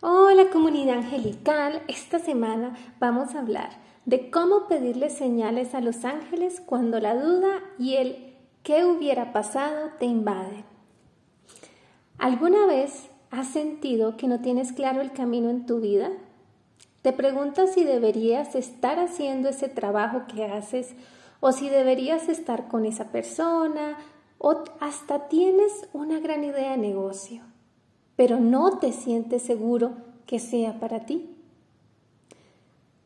Hola comunidad angelical, esta semana vamos a hablar de cómo pedirle señales a los ángeles cuando la duda y el qué hubiera pasado te invaden. ¿Alguna vez has sentido que no tienes claro el camino en tu vida? ¿Te preguntas si deberías estar haciendo ese trabajo que haces o si deberías estar con esa persona o hasta tienes una gran idea de negocio? Pero no te sientes seguro que sea para ti.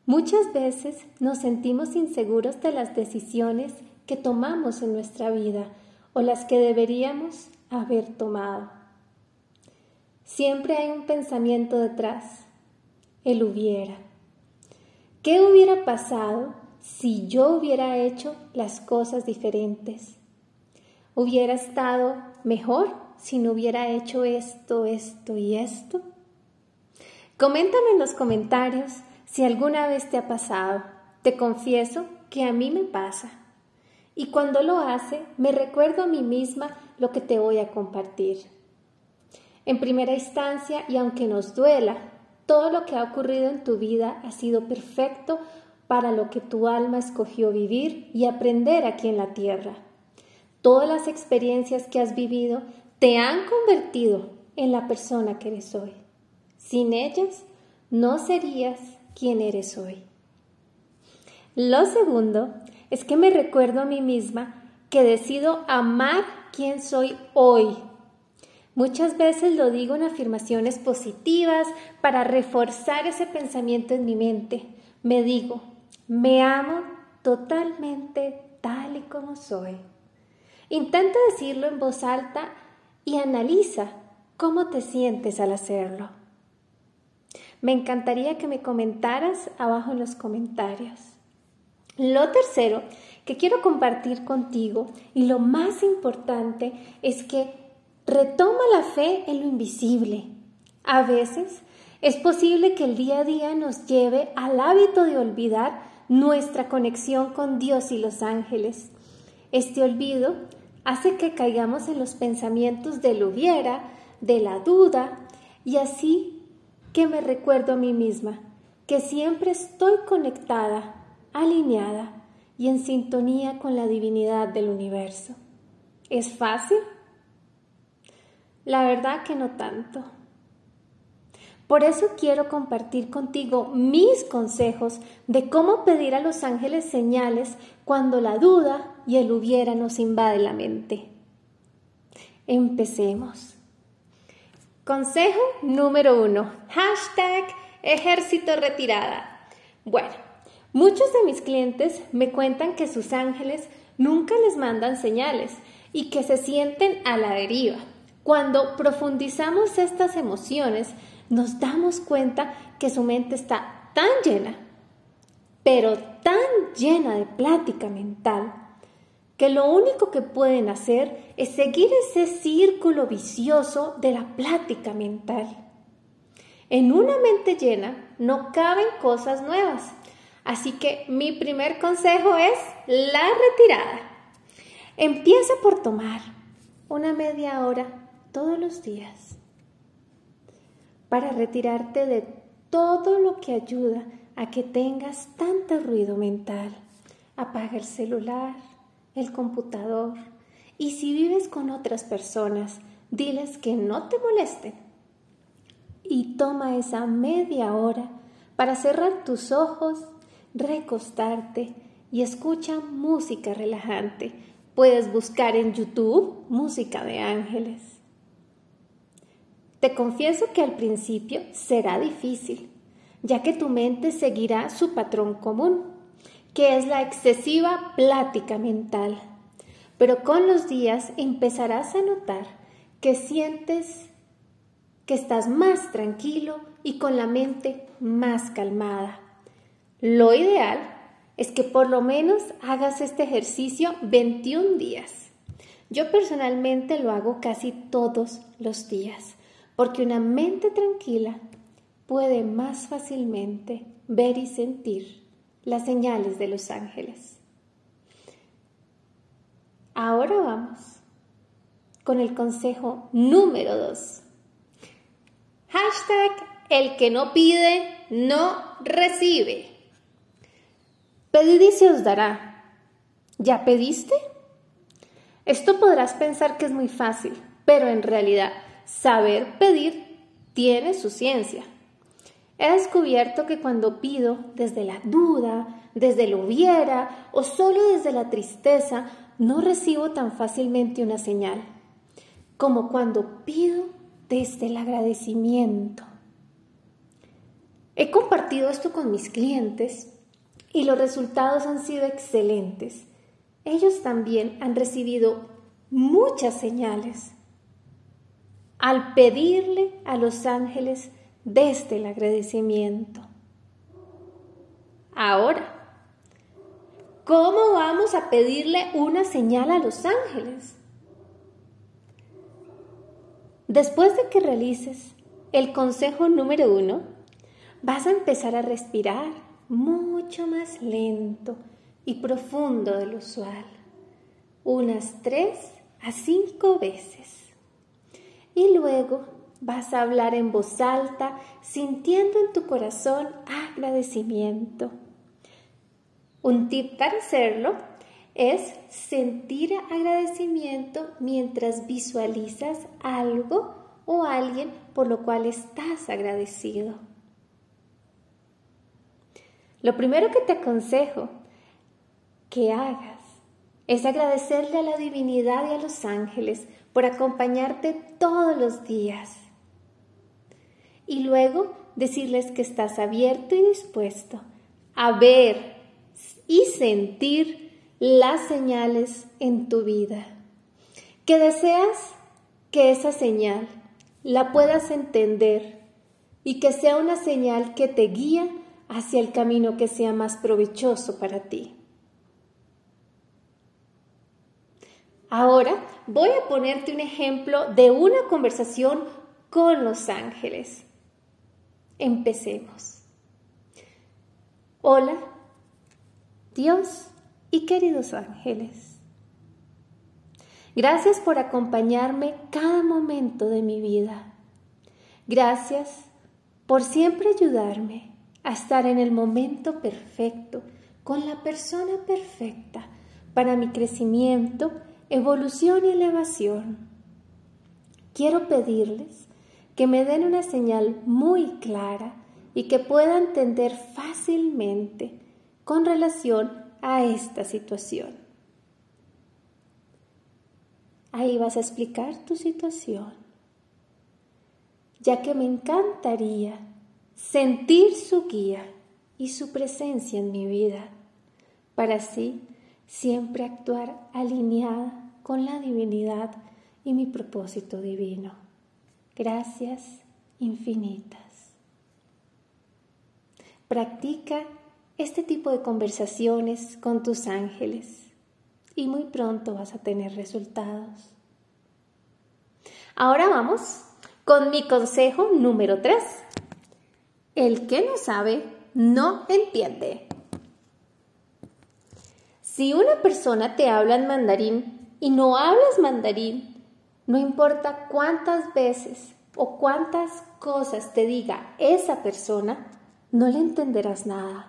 Muchas veces nos sentimos inseguros de las decisiones que tomamos en nuestra vida o las que deberíamos haber tomado. Siempre hay un pensamiento detrás, el hubiera. ¿Qué hubiera pasado si yo hubiera hecho las cosas diferentes? ¿Hubiera estado mejor si no hubiera hecho esto, esto y esto? Coméntame en los comentarios si alguna vez te ha pasado. Te confieso que a mí me pasa. Y cuando lo hace, me recuerdo a mí misma lo que te voy a compartir. En primera instancia, y aunque nos duela, todo lo que ha ocurrido en tu vida ha sido perfecto para lo que tu alma escogió vivir y aprender aquí en la tierra. Todas las experiencias que has vivido te han convertido en la persona que eres hoy. Sin ellas, no serías quien eres hoy. Lo segundo es que me recuerdo a mí misma que decido amar quien soy hoy. Muchas veces lo digo en afirmaciones positivas para reforzar ese pensamiento en mi mente. Me digo, me amo totalmente tal y como soy. Intento decirlo en voz alta y analiza cómo te sientes al hacerlo. Me encantaría que me comentaras abajo en los comentarios. Lo tercero que quiero compartir contigo y lo más importante es que retoma la fe en lo invisible. A veces es posible que el día a día nos lleve al hábito de olvidar nuestra conexión con Dios y los ángeles. Este olvido hace que caigamos en los pensamientos del hubiera, de la duda, y así que me recuerdo a mí misma que siempre estoy conectada, alineada y en sintonía con la divinidad del universo. ¿Es fácil? La verdad que no tanto. Por eso quiero compartir contigo mis consejos de cómo pedir a los ángeles señales cuando la duda y el hubiera nos invade la mente. Empecemos. Consejo número uno. Hashtag ejército retirada. Bueno, muchos de mis clientes me cuentan que sus ángeles nunca les mandan señales y que se sienten a la deriva. Cuando profundizamos estas emociones, nos damos cuenta que su mente está tan llena, pero tan llena de plática mental, que lo único que pueden hacer es seguir ese círculo vicioso de la plática mental. En una mente llena no caben cosas nuevas, así que mi primer consejo es la retirada. Empieza por tomar una media hora todos los días para retirarte de todo lo que ayuda a que tengas tanto ruido mental. Apaga el celular, el computador y si vives con otras personas, diles que no te molesten. Y toma esa media hora para cerrar tus ojos, recostarte y escucha música relajante. Puedes buscar en YouTube música de ángeles. Te confieso que al principio será difícil, ya que tu mente seguirá su patrón común, que es la excesiva plática mental. Pero con los días empezarás a notar que sientes que estás más tranquilo y con la mente más calmada. Lo ideal es que por lo menos hagas este ejercicio 21 días. Yo personalmente lo hago casi todos los días porque una mente tranquila puede más fácilmente ver y sentir las señales de los ángeles. Ahora vamos con el consejo número 2. Hashtag el que no pide, no recibe. Pedid y se os dará. ¿Ya pediste? Esto podrás pensar que es muy fácil, pero en realidad saber pedir tiene su ciencia. He descubierto que cuando pido desde la duda, desde el hubiera o solo desde la tristeza, no recibo tan fácilmente una señal, como cuando pido desde el agradecimiento. He compartido esto con mis clientes y los resultados han sido excelentes. Ellos también han recibido muchas señales al pedirle a los ángeles desde el agradecimiento. Ahora, ¿cómo vamos a pedirle una señal a los ángeles? Después de que realices el consejo número uno, vas a empezar a respirar mucho más lento y profundo de lo usual, unas tres a cinco veces. Y luego vas a hablar en voz alta, sintiendo en tu corazón agradecimiento. Un tip para hacerlo es sentir agradecimiento mientras visualizas algo o alguien por lo cual estás agradecido. Lo primero que te aconsejo que hagas es agradecerle a la divinidad y a los ángeles por acompañarte todos los días. Y luego decirles que estás abierto y dispuesto a ver y sentir las señales en tu vida. Que deseas que esa señal la puedas entender y que sea una señal que te guía hacia el camino que sea más provechoso para ti. Ahora voy a ponerte un ejemplo de una conversación con los ángeles. Empecemos. Hola, Dios y queridos ángeles. Gracias por acompañarme cada momento de mi vida. Gracias por siempre ayudarme a estar en el momento perfecto, con la persona perfecta para mi crecimiento evolución y elevación. Quiero pedirles que me den una señal muy clara y que pueda entender fácilmente con relación a esta situación. Ahí vas a explicar tu situación, ya que me encantaría sentir su guía y su presencia en mi vida, para así siempre actuar alineada con la divinidad y mi propósito divino. Gracias infinitas. Practica este tipo de conversaciones con tus ángeles y muy pronto vas a tener resultados. Ahora vamos con mi consejo número 3. El que no sabe, no entiende. Si una persona te habla en mandarín, y no hablas mandarín, no importa cuántas veces o cuántas cosas te diga esa persona, no le entenderás nada.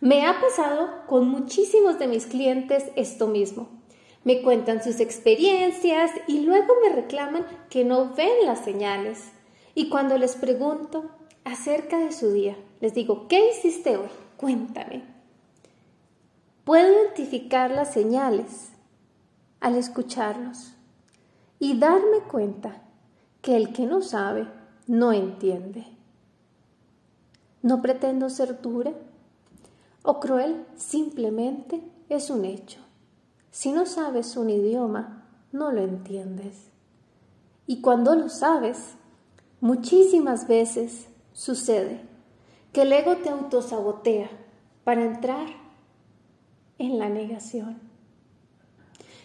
Me ha pasado con muchísimos de mis clientes esto mismo. Me cuentan sus experiencias y luego me reclaman que no ven las señales. Y cuando les pregunto acerca de su día, les digo, ¿qué hiciste hoy? Cuéntame. Puedo identificar las señales al escucharlos y darme cuenta que el que no sabe no entiende. No pretendo ser dura o cruel, simplemente es un hecho. Si no sabes un idioma, no lo entiendes. Y cuando lo sabes, muchísimas veces sucede que el ego te autosabotea para entrar en la negación.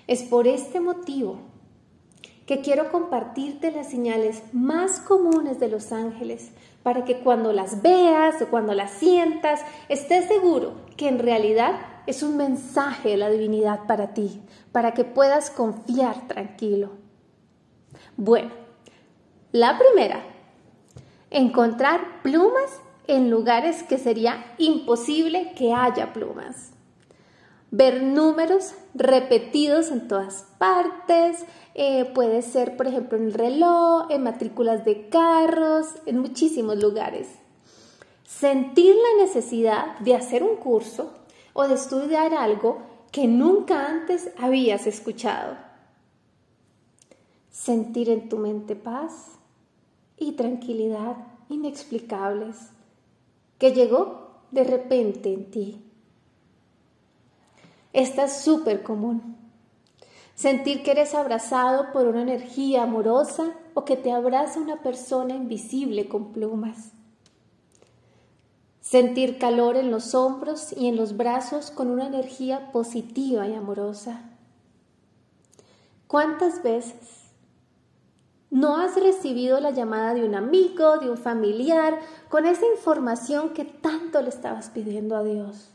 Es por este motivo que quiero compartirte las señales más comunes de los ángeles para que cuando las veas o cuando las sientas estés seguro que en realidad es un mensaje de la divinidad para ti, para que puedas confiar tranquilo. Bueno, la primera encontrar plumas en lugares que sería imposible que haya plumas. Ver números repetidos en todas partes, eh, puede ser por ejemplo en el reloj, en matrículas de carros, en muchísimos lugares. Sentir la necesidad de hacer un curso o de estudiar algo que nunca antes habías escuchado. Sentir en tu mente paz y tranquilidad inexplicables que llegó de repente en ti. Esta es súper común. Sentir que eres abrazado por una energía amorosa o que te abraza una persona invisible con plumas. Sentir calor en los hombros y en los brazos con una energía positiva y amorosa. ¿Cuántas veces no has recibido la llamada de un amigo, de un familiar, con esa información que tanto le estabas pidiendo a Dios.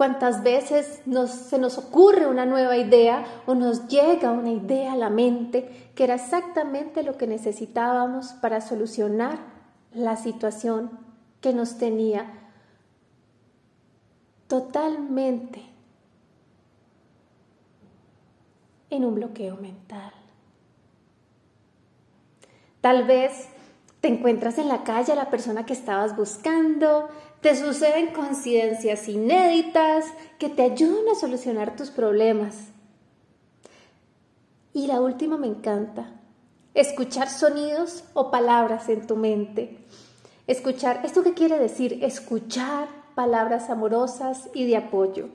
¿Cuántas veces se nos ocurre una nueva idea o nos llega una idea a la mente que era exactamente lo que necesitábamos para solucionar la situación que nos tenía totalmente en un bloqueo mental. Tal vez te encuentras en la calle a la persona que estabas buscando, te suceden coincidencias inéditas que te ayudan a solucionar tus problemas. Y la última me encanta, escuchar sonidos o palabras en tu mente. Escuchar, ¿esto qué quiere decir? Escuchar palabras amorosas y de apoyo.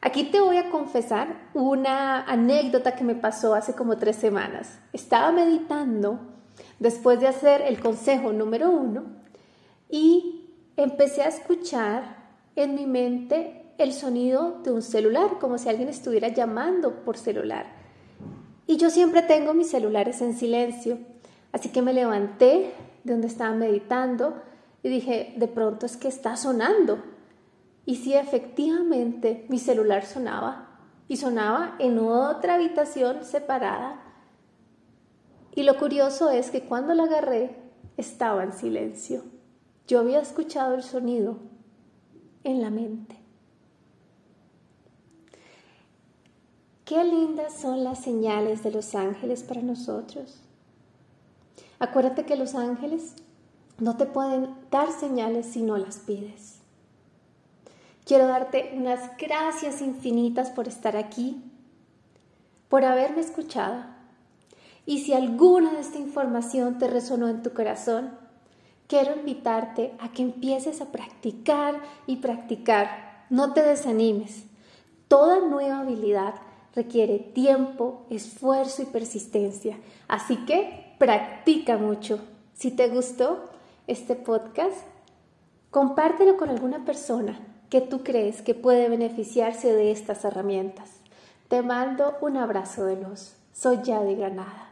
Aquí te voy a confesar una anécdota que me pasó hace como tres semanas. Estaba meditando después de hacer el consejo número uno y empecé a escuchar en mi mente el sonido de un celular, como si alguien estuviera llamando por celular. Y yo siempre tengo mis celulares en silencio, así que me levanté de donde estaba meditando y dije, de pronto es que está sonando. Y sí, efectivamente, mi celular sonaba y sonaba en otra habitación separada. Y lo curioso es que cuando la agarré estaba en silencio. Yo había escuchado el sonido en la mente. Qué lindas son las señales de los ángeles para nosotros. Acuérdate que los ángeles no te pueden dar señales si no las pides. Quiero darte unas gracias infinitas por estar aquí, por haberme escuchado. Y si alguna de esta información te resonó en tu corazón, quiero invitarte a que empieces a practicar y practicar. No te desanimes. Toda nueva habilidad requiere tiempo, esfuerzo y persistencia. Así que practica mucho. Si te gustó este podcast, compártelo con alguna persona que tú crees que puede beneficiarse de estas herramientas. Te mando un abrazo de luz. Soy Yadi Granada.